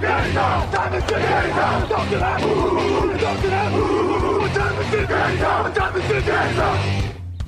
天上，咱们去天上，跳起来，呜，起来，咱们去天上，咱们去天上。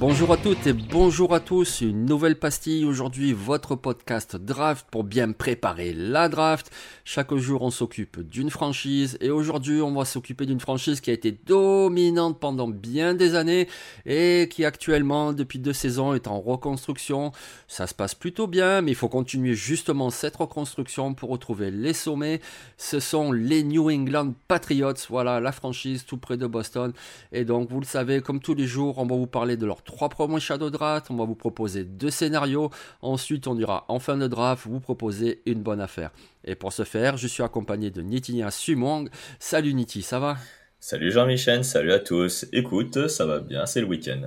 Bonjour à toutes et bonjour à tous, une nouvelle pastille aujourd'hui, votre podcast draft pour bien préparer la draft. Chaque jour on s'occupe d'une franchise et aujourd'hui on va s'occuper d'une franchise qui a été dominante pendant bien des années et qui actuellement depuis deux saisons est en reconstruction. Ça se passe plutôt bien mais il faut continuer justement cette reconstruction pour retrouver les sommets. Ce sont les New England Patriots, voilà la franchise tout près de Boston et donc vous le savez comme tous les jours on va vous parler de leur trois promos Shadow Draft, on va vous proposer deux scénarios, ensuite on ira en fin de draft vous proposer une bonne affaire. Et pour ce faire, je suis accompagné de Nitinia Sumong. Salut Niti, ça va? Salut Jean-Michel, salut à tous. Écoute, ça va bien, c'est le week-end.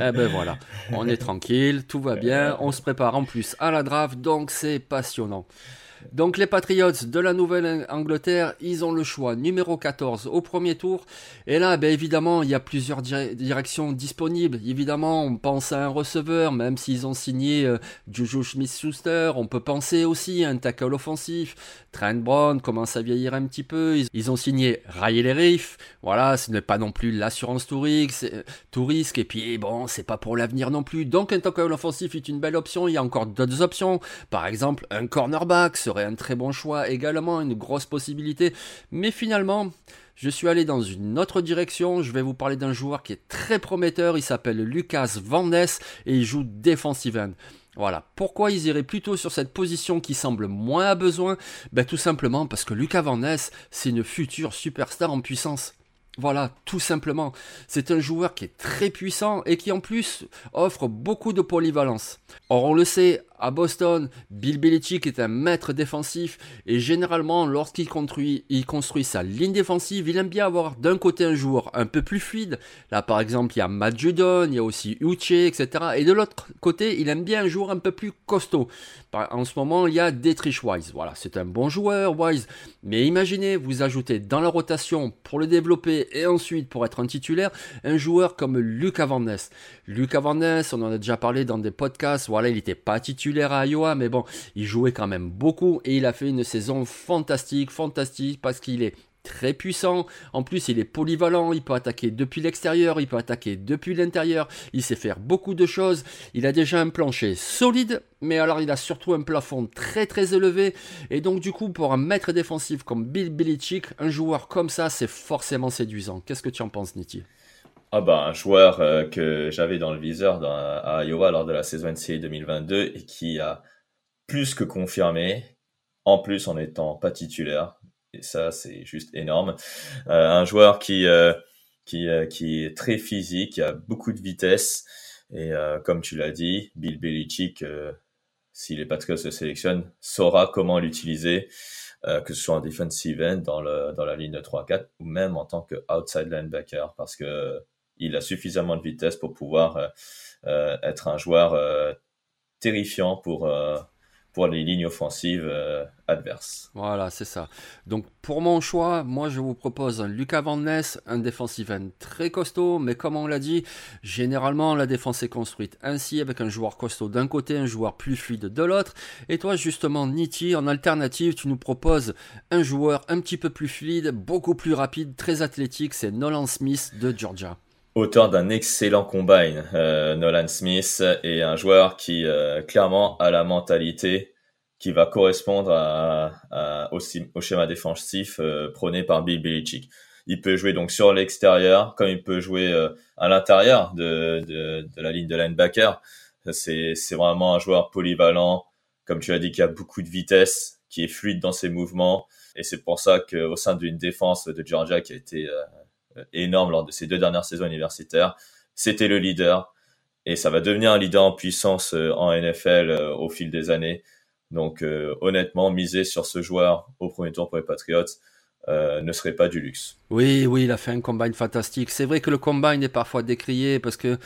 Eh ben voilà, on est tranquille, tout va bien, on se prépare en plus à la draft, donc c'est passionnant. Donc les Patriots de la Nouvelle-Angleterre, ils ont le choix numéro 14 au premier tour. Et là, ben évidemment, il y a plusieurs directions disponibles. Évidemment, on pense à un receveur, même s'ils ont signé euh, Juju Smith-Schuster. On peut penser aussi à un tackle offensif. Trent Brown commence à vieillir un petit peu. Ils, ont signé Riley Reef. Voilà, ce n'est pas non plus l'assurance tout risque. Et puis bon, c'est pas pour l'avenir non plus. Donc un tackle offensif est une belle option. Il y a encore d'autres options. Par exemple, un cornerback serait un très bon choix, également une grosse possibilité. Mais finalement, je suis allé dans une autre direction. Je vais vous parler d'un joueur qui est très prometteur. Il s'appelle Lucas Van et il joue defensive end. Voilà. Pourquoi ils iraient plutôt sur cette position qui semble moins à besoin? Ben, Tout simplement parce que Lucas Van c'est une future superstar en puissance. Voilà, tout simplement. C'est un joueur qui est très puissant et qui en plus offre beaucoup de polyvalence. Or, on le sait, à Boston, Bill Belichick est un maître défensif et généralement, lorsqu'il construit, il construit sa ligne défensive, il aime bien avoir d'un côté un joueur un peu plus fluide. Là, par exemple, il y a Matt Judon, il y a aussi Uche, etc. Et de l'autre côté, il aime bien un joueur un peu plus costaud. En ce moment, il y a Dietrich Wise. Voilà, c'est un bon joueur, Wise. Mais imaginez, vous ajoutez dans la rotation pour le développer et ensuite pour être un titulaire, un joueur comme Luc Van Ness. Luc Van Ness, on en a déjà parlé dans des podcasts. Voilà, il n'était pas titulaire à Iowa, mais bon, il jouait quand même beaucoup et il a fait une saison fantastique, fantastique parce qu'il est très puissant. En plus, il est polyvalent, il peut attaquer depuis l'extérieur, il peut attaquer depuis l'intérieur, il sait faire beaucoup de choses. Il a déjà un plancher solide, mais alors il a surtout un plafond très très élevé. Et donc du coup, pour un maître défensif comme Bill Belichick, un joueur comme ça, c'est forcément séduisant. Qu'est-ce que tu en penses, Niti? Ah bah, un joueur euh, que j'avais dans le viseur à Iowa lors de la saison NCAA 2022 et qui a plus que confirmé, en plus en étant pas titulaire. Et ça, c'est juste énorme. Euh, un joueur qui, euh, qui, qui est très physique, qui a beaucoup de vitesse. Et comme tu l'as dit, Bill Belichick, si les Patriots se sélectionnent, saura comment l'utiliser. que ce soit en defensive end dans, le, dans la ligne de 3-4 ou même en tant que outside linebacker parce que il a suffisamment de vitesse pour pouvoir euh, euh, être un joueur euh, terrifiant pour pour les lignes offensives adverses. Voilà, c'est ça. Donc pour mon choix, moi je vous propose un Lucas Van Ness, un defensive end très costaud, mais comme on l'a dit, généralement la défense est construite ainsi avec un joueur costaud d'un côté, un joueur plus fluide de l'autre. Et toi justement, Niti, en alternative, tu nous proposes un joueur un petit peu plus fluide, beaucoup plus rapide, très athlétique, c'est Nolan Smith de Georgia. Auteur d'un excellent combine, Nolan Smith, et un joueur qui clairement a la mentalité qui va correspondre à, au, schéma défensif prôné par Bill Belichick. Il peut jouer donc sur l'extérieur, comme il peut jouer à l'intérieur de, de, de, la ligne de linebacker. C'est vraiment un joueur polyvalent, comme tu as dit, qui a beaucoup de vitesse, qui est fluide dans ses mouvements. Et c'est pour ça qu'au sein d'une défense de Georgia qui a été euh, énorme lors de ses deux dernières saisons universitaires, c'était le leader. Et ça va devenir un leader en puissance euh, en NFL euh, au fil des années. Donc honnêtement, miser sur ce joueur au premier tour pour les Patriots ne serait pas du luxe. Oui, oui, il a fait un combine fantastique. C'est vrai que le combine est parfois décrié parce que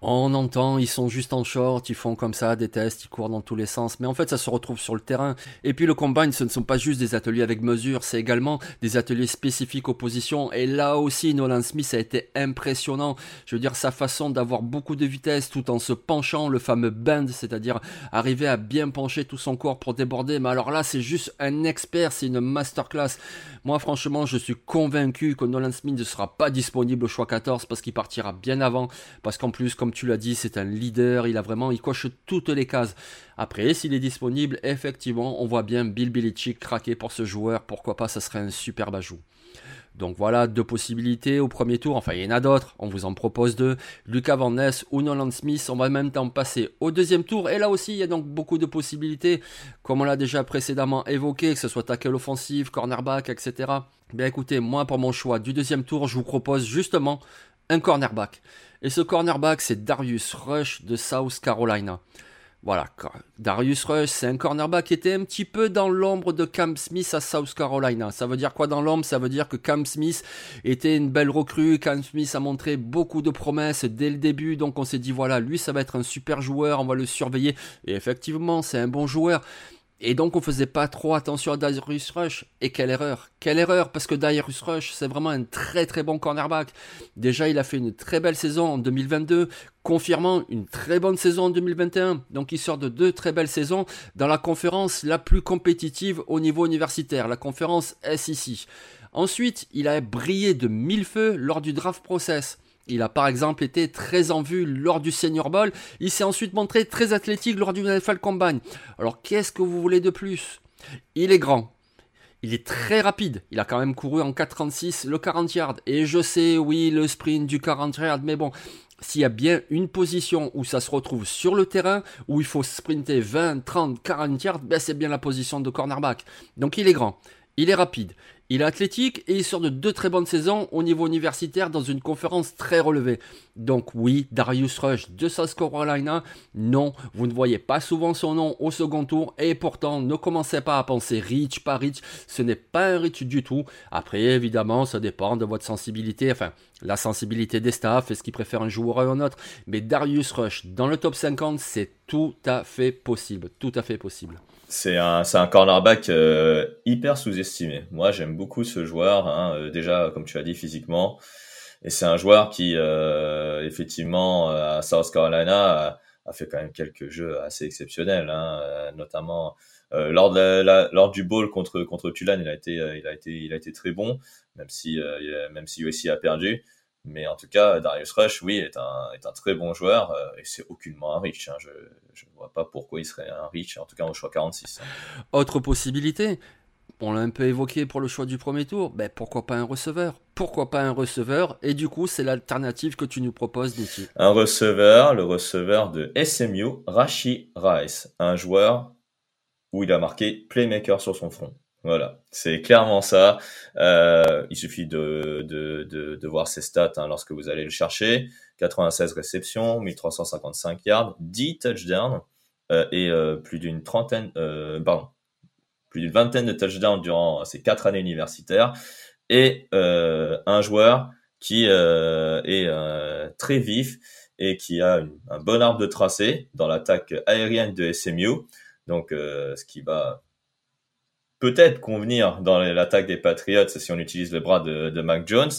on entend, ils sont juste en short, ils font comme ça des tests, ils courent dans tous les sens, mais en fait ça se retrouve sur le terrain. Et puis le combine, ce ne sont pas juste des ateliers avec mesure, c'est également des ateliers spécifiques aux positions. Et là aussi, Nolan Smith a été impressionnant. Je veux dire, sa façon d'avoir beaucoup de vitesse tout en se penchant, le fameux bend, c'est-à-dire arriver à bien pencher tout son corps pour déborder. Mais alors là, c'est juste un expert, c'est une masterclass. Moi, franchement, je suis convaincu que Nolan Smith ne sera pas disponible au choix 14 parce qu'il partira bien avant, parce qu'en plus, comme tu l'as dit, c'est un leader, il a vraiment, il coche toutes les cases. Après, s'il est disponible, effectivement, on voit bien Bill Belichick craquer pour ce joueur, pourquoi pas, ça serait un super ajout. Donc voilà, deux possibilités au premier tour. Enfin, il y en a d'autres. On vous en propose deux. Lucas Van ou Nolan Smith. On va même temps passer au deuxième tour. Et là aussi, il y a donc beaucoup de possibilités. Comme on l'a déjà précédemment évoqué, que ce soit tackle offensif, cornerback, etc. Bien écoutez, moi pour mon choix du deuxième tour, je vous propose justement un cornerback. Et ce cornerback, c'est Darius Rush de South Carolina. Voilà, Darius Rush, c'est un cornerback qui était un petit peu dans l'ombre de Cam Smith à South Carolina. Ça veut dire quoi dans l'ombre? Ça veut dire que Cam Smith était une belle recrue. Cam Smith a montré beaucoup de promesses dès le début, donc on s'est dit voilà, lui ça va être un super joueur, on va le surveiller. Et effectivement, c'est un bon joueur. Et donc on faisait pas trop attention à Darius Rush. Et quelle erreur Quelle erreur Parce que Darius Rush, c'est vraiment un très très bon cornerback. Déjà, il a fait une très belle saison en 2022, confirmant une très bonne saison en 2021. Donc il sort de deux très belles saisons dans la conférence la plus compétitive au niveau universitaire, la conférence SEC. Ensuite, il a brillé de mille feux lors du draft process. Il a par exemple été très en vue lors du Senior Bowl. Il s'est ensuite montré très athlétique lors du NFL Combine. Alors qu'est-ce que vous voulez de plus? Il est grand. Il est très rapide. Il a quand même couru en 4,36 le 40 yards. Et je sais, oui, le sprint du 40 yards. Mais bon, s'il y a bien une position où ça se retrouve sur le terrain, où il faut sprinter 20, 30, 40 yards, ben c'est bien la position de cornerback. Donc il est grand. Il est rapide. Il est athlétique et il sort de deux très bonnes saisons au niveau universitaire dans une conférence très relevée. Donc oui, Darius Rush de South Carolina, non, vous ne voyez pas souvent son nom au second tour et pourtant ne commencez pas à penser rich, pas rich, ce n'est pas un rich du tout. Après évidemment, ça dépend de votre sensibilité, enfin la sensibilité des staffs, est-ce qu'ils préfèrent un joueur ou un autre? Mais Darius Rush dans le top 50, c'est tout à fait possible, tout à fait possible. C'est un, c'est un cornerback euh, hyper sous-estimé. Moi, j'aime beaucoup ce joueur. Hein, euh, déjà, comme tu as dit, physiquement. Et c'est un joueur qui, euh, effectivement, à South Carolina, a, fait quand même quelques jeux assez exceptionnels, hein, notamment lors, de la, lors du bowl contre contre Tulane, il a été, il a été, il a été très bon, même si, même si USC a perdu. Mais en tout cas, Darius Rush, oui, est un, est un très bon joueur euh, et c'est aucunement un riche. Hein. Je ne vois pas pourquoi il serait un riche, en tout cas au choix 46. Hein. Autre possibilité, on l'a un peu évoqué pour le choix du premier tour, ben pourquoi pas un receveur? Pourquoi pas un receveur? Et du coup, c'est l'alternative que tu nous proposes, Nicky. Un receveur, le receveur de SMU, Rashi Rice, un joueur où il a marqué playmaker sur son front. Voilà, c'est clairement ça. Euh, il suffit de, de, de, de, voir ses stats hein, lorsque vous allez le chercher. 96 réceptions, 1355 yards, 10 touchdowns euh, et euh, plus d'une trentaine, euh, pardon, plus d'une vingtaine de touchdowns durant ces quatre années universitaires. Et euh, un joueur qui est très vif et qui a un bon arbre de tracé dans l'attaque aérienne de SMU. Donc, ce qui va peut-être convenir dans l'attaque des Patriots si on utilise le bras de, de Mac Jones.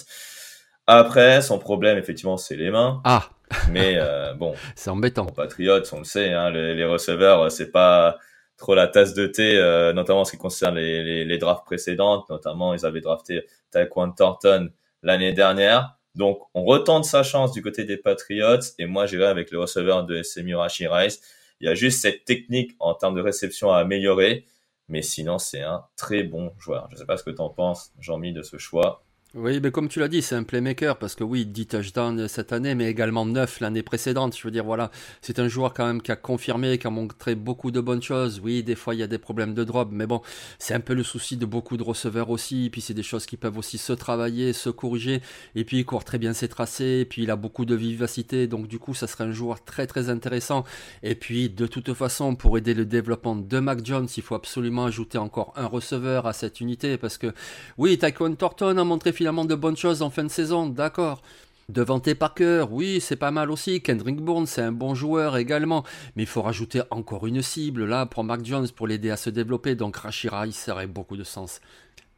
Après, son problème, effectivement, c'est les mains. Ah. Mais euh, bon, c'est embêtant. Les Patriots, on le sait, hein, les, receveurs, c'est pas trop la tasse de thé, euh, notamment en ce qui concerne les, les, les, drafts précédentes. Notamment, ils avaient drafté Taekwon Thornton l'année dernière. Donc, on retente sa chance du côté des Patriots et moi, j'irai avec le receveur de SMU Rashi Rice. Il y a juste cette technique en termes de réception à améliorer, mais sinon, c'est un très bon joueur. Je ne sais pas ce que tu en penses, Jean-Mi, de ce choix. Oui, mais comme tu l'as dit, c'est un playmaker parce que oui, 10 touchdowns cette année, mais également 9 l'année précédente. Je veux dire, voilà, c'est un joueur quand même qui a confirmé, qui a montré beaucoup de bonnes choses. Oui, des fois il y a des problèmes de drop, mais bon, c'est un peu le souci de beaucoup de receveurs aussi. Puis c'est des choses qui peuvent aussi se travailler, se corriger. Et puis il court très bien ses tracés, puis il a beaucoup de vivacité, donc du coup, ça serait un joueur très très intéressant. Et puis de toute façon, pour aider le développement de Mac Jones, il faut absolument ajouter encore un receveur à cette unité parce que oui, Tyquan Thornton a montré de bonnes choses en fin de saison, d'accord. Devante Parker, oui, c'est pas mal aussi. Kendrick Bourne, c'est un bon joueur également. Mais il faut rajouter encore une cible là pour Mark Jones pour l'aider à se développer. Donc Rashira, il serait beaucoup de sens.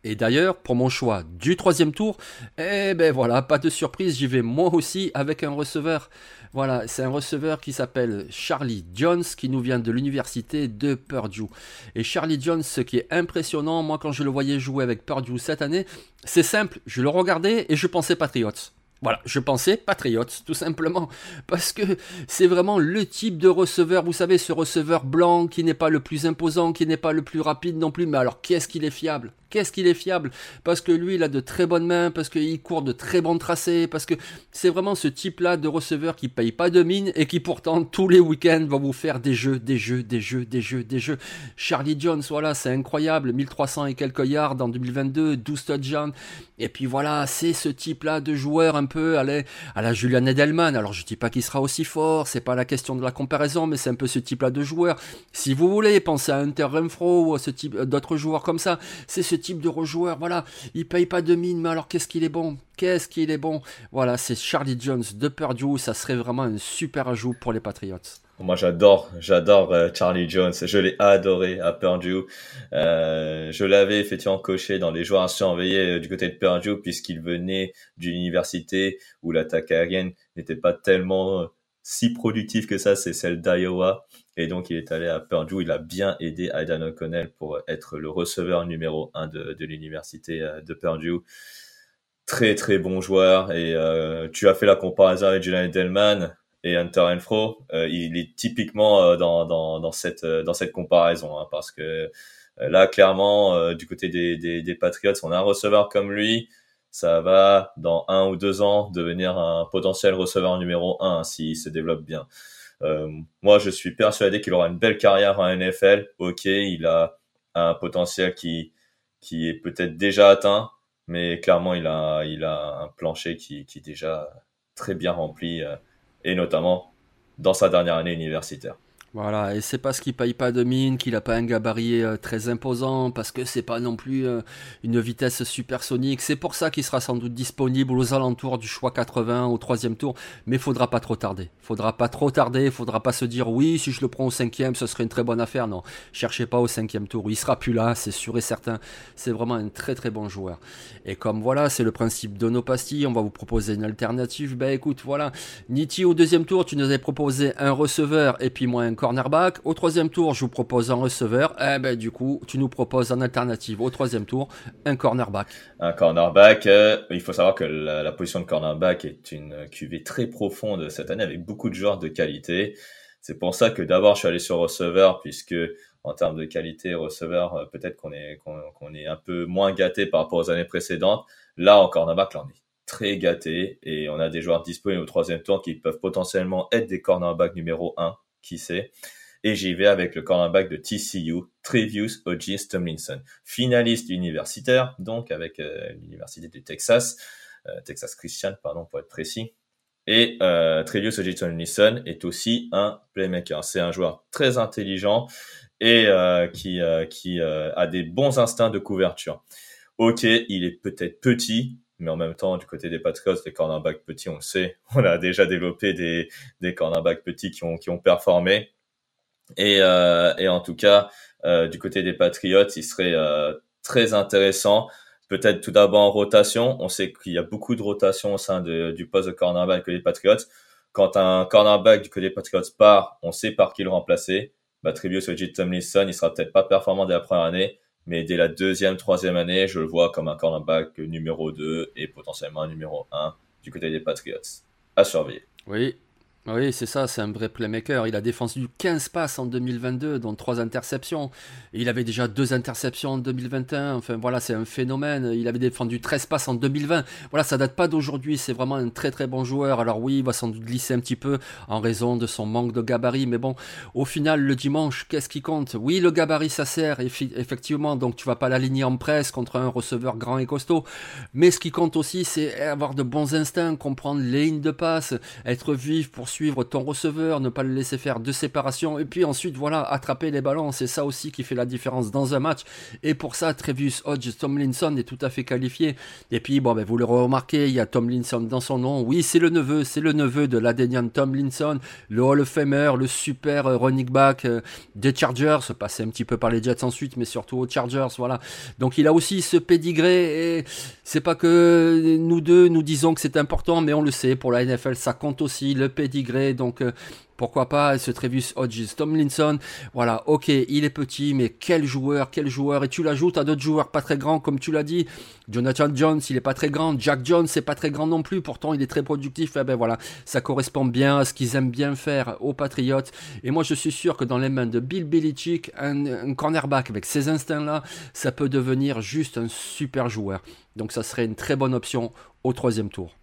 Et d'ailleurs, pour mon choix du troisième tour, eh ben voilà, pas de surprise, j'y vais moi aussi avec un receveur. Voilà, c'est un receveur qui s'appelle Charlie Jones, qui nous vient de l'université de Purdue. Et Charlie Jones, ce qui est impressionnant, moi quand je le voyais jouer avec Purdue cette année, c'est simple, je le regardais et je pensais Patriots. Voilà, je pensais Patriots, tout simplement, parce que c'est vraiment le type de receveur, vous savez, ce receveur blanc qui n'est pas le plus imposant, qui n'est pas le plus rapide non plus, mais alors qu'est-ce qu'il est fiable? Qu'est-ce qu'il est fiable? Parce que lui, il a de très bonnes mains, parce qu'il court de très bons tracés, parce que c'est vraiment ce type-là de receveur qui paye pas de mine et qui pourtant tous les week-ends va vous faire des jeux, des jeux, des jeux, des jeux, des jeux. Charlie Jones, voilà, c'est incroyable, 1300 et quelques yards en 2022, 12 touchdowns. Et puis voilà, c'est ce type-là de joueur un peu à la, Julian Edelman. Alors je dis pas qu'il sera aussi fort, c'est pas la question de la comparaison, mais c'est un peu ce type-là de joueur. Si vous voulez, penser à Hunter Renfro ou à ce type d'autres joueurs comme ça, c'est ce type de rejoueur. Voilà, il paye pas de mine, mais alors qu'est-ce qu'il est bon? Qu'est-ce qu'il est bon? Voilà, c'est Charlie Jones de Purdue. Ça serait vraiment un super ajout pour les Patriots. Moi, j'adore, j'adore euh, Charlie Jones. Je l'ai adoré à Purdue. Euh, je l'avais effectivement coché dans les joueurs à surveiller euh, du côté de Purdue puisqu'il venait d'une université où l'attaque aérienne n'était pas tellement si productive que ça. C'est celle d'Iowa. Et donc, il est allé à Purdue. Il a bien aidé Aidan O'Connell pour être le receveur numéro un de, de l'université euh, de Purdue. Très, très bon joueur. Et euh, tu as fait la comparaison avec Julian Edelman et Hunter Renfro. Euh, il est typiquement euh, dans, dans, dans, cette, euh, dans cette comparaison. Hein, parce que là, clairement, du côté des, des, des Patriots, on a un receveur comme lui ça va dans un ou deux ans devenir un potentiel receveur numéro un s'il se développe bien. Euh, moi, je suis persuadé qu'il aura une belle carrière en NFL. Ok, il a un potentiel qui qui est peut-être déjà atteint, mais clairement, il a il a un plancher qui qui est déjà très bien rempli, euh, et notamment dans sa dernière année universitaire. Voilà, et c'est parce qu'il paye pas de mine, qu'il a pas un gabarit euh, très imposant, parce que c'est pas non plus euh, une vitesse supersonique. C'est pour ça qu'il sera sans doute disponible aux alentours du choix 80 au troisième tour, mais faudra pas trop tarder. Faudra pas trop tarder, faudra pas se dire oui, si je le prends au cinquième, ce serait une très bonne affaire. Non, cherchez pas au cinquième tour, il sera plus là, c'est sûr et certain. C'est vraiment un très très bon joueur. Et comme voilà, c'est le principe de nos pastilles, on va vous proposer une alternative. Ben écoute, voilà, Niti au deuxième tour, tu nous avais proposé un receveur et puis moi un cornerback. Au troisième tour, je vous propose un receveur. Eh ben, du coup, tu nous proposes en alternative au troisième tour un cornerback. Un cornerback. Euh, il faut savoir que la, position de cornerback est une cuvée très profonde cette année avec beaucoup de joueurs de qualité. C'est pour ça que d'abord je suis allé sur receveur puisque en termes de qualité receveur, euh, peut-être qu'on est est un peu moins gâté par rapport aux années précédentes. Là, en cornerback, on est très gâté et on a des joueurs disponibles au troisième tour qui peuvent potentiellement être des cornerbacks numéro 1 qui sait. Et j'y vais avec le cornerback de TCU, Trevius Ogis Tomlinson, finaliste universitaire, donc avec euh, l'université du Texas, euh, Texas Christian, pardon, pour être précis. Et euh, Trevius Ogis Tomlinson est aussi un playmaker. C'est un joueur très intelligent et euh, qui, qui a des bons instincts de couverture. Ok, il est peut-être petit, mais en même temps, du côté des Patriots, les cornerbacks petits, on le sait, on a déjà développé des, des cornerbacks petits qui ont, qui ont performé. Et, euh, et en tout cas, euh, du côté des Patriots, il serait euh, très intéressant. Peut-être tout d'abord en rotation. On sait qu'il y a beaucoup de rotation au sein de, du poste de cornerback que les Patriots. Quand un cornerback du côté des Patriots part, on sait par qui le remplacer. Bah, Ojit Tomlinson, il sera peut-être pas performant dès la première année, mais dès la deuxième, troisième année, je le vois comme un cornerback numéro 2 et potentiellement numéro 1 du côté des Patriots. À surveiller. Oui, oui, c'est ça, c'est un vrai playmaker. Il a défendu 15 passes en 2022, dont 3 interceptions. il avait déjà 2 interceptions en 2021. Enfin voilà, c'est un phénomène. Il avait défendu 13 passes en 2020. Voilà, ça date pas d'aujourd'hui. C'est vraiment un très très bon joueur. Alors oui, il va sans doute glisser un petit peu en raison de son manque de gabarit. Mais bon, au final, le dimanche, qu'est-ce qui compte? Oui, le gabarit, ça sert, effectivement. Donc tu vas pas l'aligner en presse contre un receveur grand et costaud. Mais ce qui compte aussi, c'est avoir de bons instincts, comprendre les lignes de passe, être vif pour suivre ton receveur, ne pas le laisser faire de séparation, et puis ensuite, voilà, attraper les ballons. C'est ça aussi qui fait la différence dans un match. Et pour ça, Trevius Hodge Tomlinson est tout à fait qualifié. Et puis, bon, ben, vous le remarquez, il y a Tomlinson dans son nom. Oui, c'est le neveu, c'est le neveu de l'Adenian Tomlinson, le Hall of Famer, le super euh, running back euh, des Chargers, passé un petit peu par les Jets ensuite, mais surtout aux Chargers, voilà. Donc il a aussi ce pédigré, et c'est pas que nous deux nous disons que c'est important, mais on le sait, pour la NFL, ça compte aussi, le pédigré donc euh, pourquoi pas ce Trevis Hodges Tomlinson. Voilà, ok, il est petit, mais quel joueur, quel joueur. Et tu l'ajoutes à d'autres joueurs pas très grands, comme tu l'as dit. Jonathan Jones, il est pas très grand. Jack Jones, c'est pas très grand non plus. Pourtant, il est très productif. Eh ben voilà, ça correspond bien à ce qu'ils aiment bien faire aux Patriots. Et moi, je suis sûr que dans les mains de Bill Belichick, un, un cornerback avec ces instincts-là, ça peut devenir juste un super joueur. Donc, ça serait une très bonne option au troisième tour.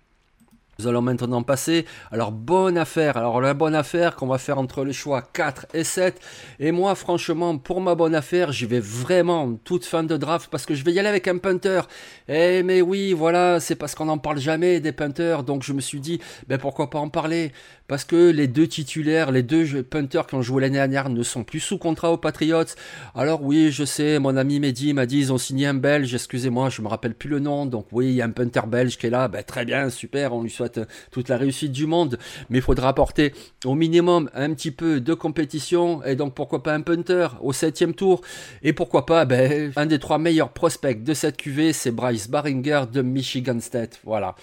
Nous allons maintenant passer. Alors, bonne affaire. Alors, la bonne affaire qu'on va faire entre les choix 4 et 7. Et moi, franchement, pour ma bonne affaire, j'y vais vraiment toute fin de draft parce que je vais y aller avec un punter. Eh, mais oui, voilà, c'est parce qu'on n'en parle jamais des punters. Donc, je me suis dit, ben pourquoi pas en parler? Parce que les deux titulaires, les deux punters qui ont joué l'année dernière ne sont plus sous contrat aux Patriots. Alors oui, je sais, mon ami Mehdi m'a dit ils ont signé un Belge, excusez-moi, je me rappelle plus le nom. Donc oui, il y a un punter belge qui est là, ben, très bien, super, on lui souhaite toute la réussite du monde, mais il faudra apporter au minimum un petit peu de compétition et donc pourquoi pas un punter au septième tour et pourquoi pas ben, un des trois meilleurs prospects de cette QV, c'est Bryce Baringer de Michigan State. Voilà.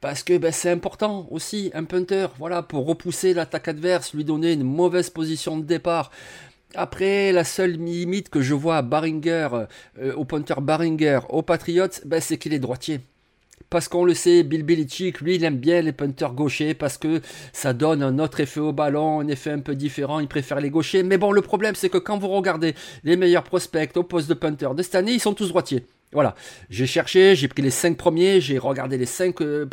Parce que ben, c'est important aussi, un punter, voilà, pour repousser l'attaque adverse, lui donner une mauvaise position de départ. Après, la seule limite que je vois à Baringer, euh, au punter Baringer, aux Patriots, ben, c'est qu'il est droitier. Parce qu'on le sait, Bill Belichick, lui, il aime bien les punters gauchers parce que ça donne un autre effet au ballon, un effet un peu différent. Il préfère les gauchers. Mais bon, le problème, c'est que quand vous regardez les meilleurs prospects au poste de punter de cette année, ils sont tous droitiers. Voilà, j'ai cherché, j'ai pris les 5 premiers, j'ai regardé les 5 euh,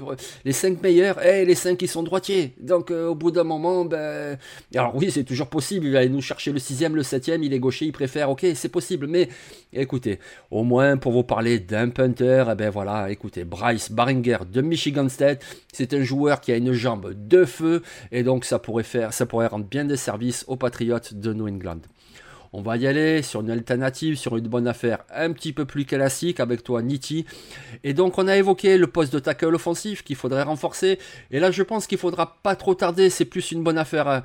les cinq meilleurs et les 5 qui sont droitiers. Donc euh, au bout d'un moment, ben alors oui, c'est toujours possible, il va nous chercher le sixième, le septième, il est gaucher, il préfère, ok, c'est possible, mais écoutez, au moins pour vous parler d'un punter, eh ben voilà, écoutez, Bryce Baringer de Michigan State, c'est un joueur qui a une jambe de feu et donc ça pourrait faire, ça pourrait rendre bien des services aux Patriots de New England. On va y aller sur une alternative, sur une bonne affaire un petit peu plus classique avec toi, Niti. Et donc, on a évoqué le poste de tackle offensif qu'il faudrait renforcer. Et là, je pense qu'il faudra pas trop tarder. C'est plus une bonne affaire euh,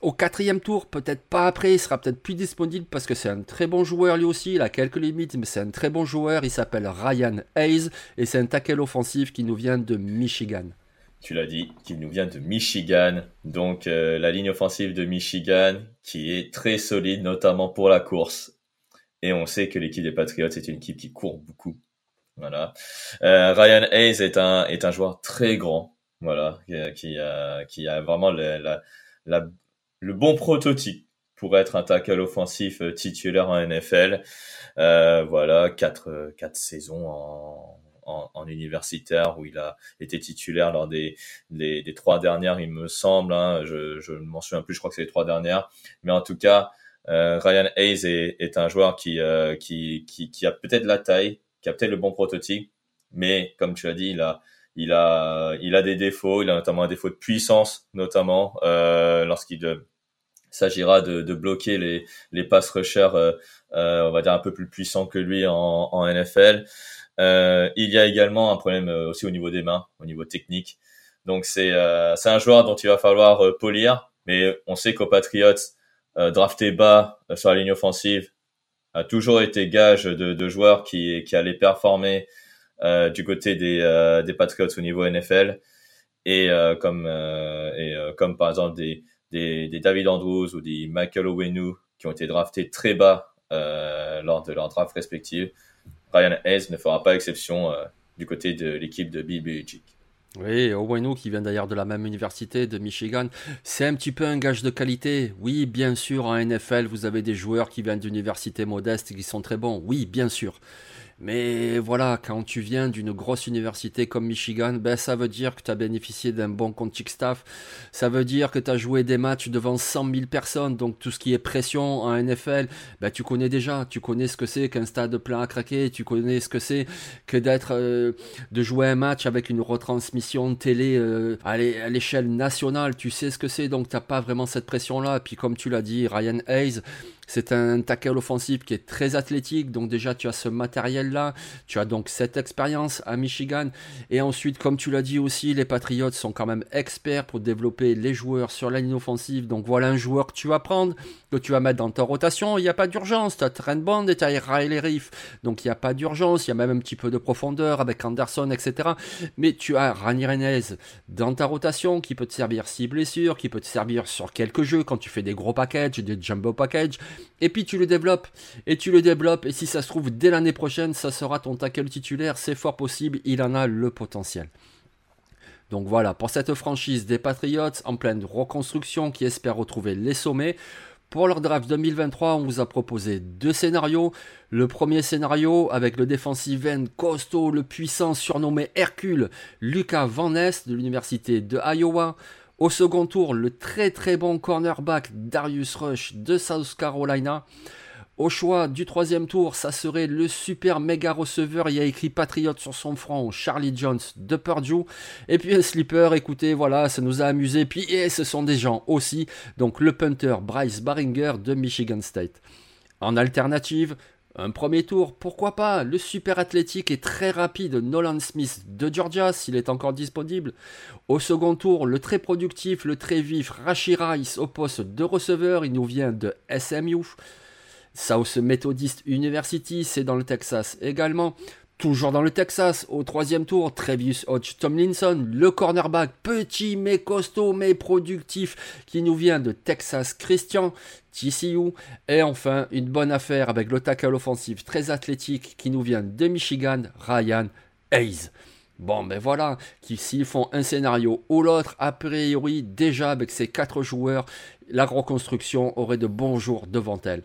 au quatrième tour, peut-être pas après, il sera peut-être plus disponible parce que c'est un très bon joueur lui aussi, il a quelques limites, mais c'est un très bon joueur, il s'appelle Ryan Hayes et c'est un tackle offensif qui nous vient de Michigan tu l'as dit, qui nous vient de Michigan. Donc euh, la ligne offensive de Michigan qui est très solide, notamment pour la course. Et on sait que l'équipe des Patriots est une équipe qui court beaucoup. Voilà. Euh, Ryan Hayes est un est un joueur très grand. Voilà, qui, a qui a vraiment le, la, le bon prototype pour être un tackle offensif euh, titulaire en NFL. voilà, quatre quatre saisons en en, universitaire où il a été titulaire lors des, des, trois dernières, il me semble. Hein, je, je ne m'en souviens plus, je crois que c'est les trois dernières. Mais en tout cas, euh, Ryan Hayes est, est, un joueur qui, euh, qui, qui, qui, a peut-être la taille, qui a peut-être le bon prototype, mais comme tu as dit, il a, il a, il a des défauts. Il a notamment un défaut de puissance, notamment euh, lorsqu'il euh, s'agira de, de, bloquer les, les pass rushers, euh, on va dire un peu plus puissants que lui en, en NFL. Euh, il y a également un problème euh, aussi au niveau des mains, au niveau technique. Donc c'est euh, c'est un joueur dont il va falloir polir, mais on sait qu'aux Patriots, drafté bas sur la ligne offensive a toujours été gage de, de joueurs qui, qui allaient performer euh, du côté des, euh, des Patriots au niveau NFL et euh, comme et comme par exemple des, des, David Andrews ou des Michael Owenu qui ont été draftés très bas lors de leur draft respective Ryan Hayes ne fera pas exception euh, du côté de l'équipe de Bill Belichick. Oui, Owenu qui vient d'ailleurs de la même université de Michigan, c'est un petit peu un gage de qualité. Oui, bien sûr, en NFL, vous avez des joueurs qui viennent d'universités modestes et qui sont très bons. Oui, bien sûr. Mais voilà, quand tu viens d'une grosse université comme Michigan, ben ça veut dire que tu as bénéficié d'un bon coaching staff. Ça veut dire que tu as joué des matchs devant 100 000 personnes. Donc tout ce qui est pression en NFL, ben tu connais déjà. Tu connais ce que c'est qu'un stade plein à craquer. Tu connais ce que c'est que d'être, euh, de jouer un match avec une retransmission télé euh, à l'échelle nationale. Tu sais ce que c'est. Donc t'as pas vraiment cette pression-là. Puis comme tu l'as dit, Ryan Hayes, c'est un tackle offensif qui est très athlétique, donc déjà tu as ce matériel-là, tu as donc cette expérience à Michigan, et ensuite, comme tu l'as dit aussi, les Patriots sont quand même experts pour développer les joueurs sur la ligne offensive, donc voilà un joueur que tu vas prendre, que tu vas mettre dans ta rotation, il n'y a pas d'urgence, tu as Trent et tu as Riley donc il n'y a pas d'urgence, il y a même un petit peu de profondeur avec Anderson, etc. Mais tu as Rani Renez dans ta rotation qui peut te servir si blessure, qui peut te servir sur quelques jeux quand tu fais des gros packages, des jumbo packages, et puis tu le développes, et tu le développes, et si ça se trouve, dès l'année prochaine, ça sera ton tackle titulaire, c'est fort possible, il en a le potentiel. Donc voilà, pour cette franchise des Patriots en pleine reconstruction qui espère retrouver les sommets, pour leur draft 2023, on vous a proposé deux scénarios. Le premier scénario avec le defensive end costaud, le puissant surnommé Hercule, Lucas Van Ness de l'université de Iowa. Au second tour, le très très bon cornerback Darius Rush de South Carolina. Au choix du troisième tour, ça serait le super méga receveur, il y a écrit Patriot sur son front, Charlie Jones de Purdue. Et puis un slipper, écoutez, voilà, ça nous a amusé. Puis et ce sont des gens aussi, donc le punter Bryce Baringer de Michigan State. En alternative, un premier tour, pourquoi pas? Le super athlétique et très rapide Nolan Smith de Georgia, s'il est encore disponible. Au second tour, le très productif, le très vif Rashi Rice au poste de receveur, il nous vient de SMU. South Methodist University, c'est dans le Texas également. Toujours dans le Texas, au troisième tour, Travis Hodge Tomlinson, le cornerback petit mais costaud mais productif qui nous vient de Texas Christian, TCU. Et enfin, une bonne affaire avec le tackle offensif très athlétique qui nous vient de Michigan, Ryan Hayes. Bon, ben voilà, qui s'ils font un scénario ou l'autre, a priori, déjà avec ces quatre joueurs, la reconstruction aurait de bons jours devant elle.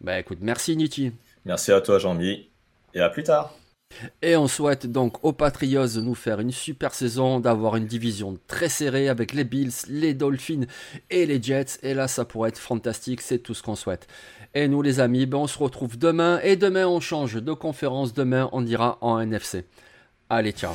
Ben écoute, merci Niti. Merci à toi Jean-Mi, et à plus tard. Et on souhaite donc aux Patriots de nous faire une super saison, d'avoir une division très serrée avec les Bills, les Dolphins et les Jets. Et là, ça pourrait être fantastique, c'est tout ce qu'on souhaite. Et nous, les amis, ben, on se retrouve demain. Et demain, on change de conférence. Demain, on ira en NFC. Allez, ciao.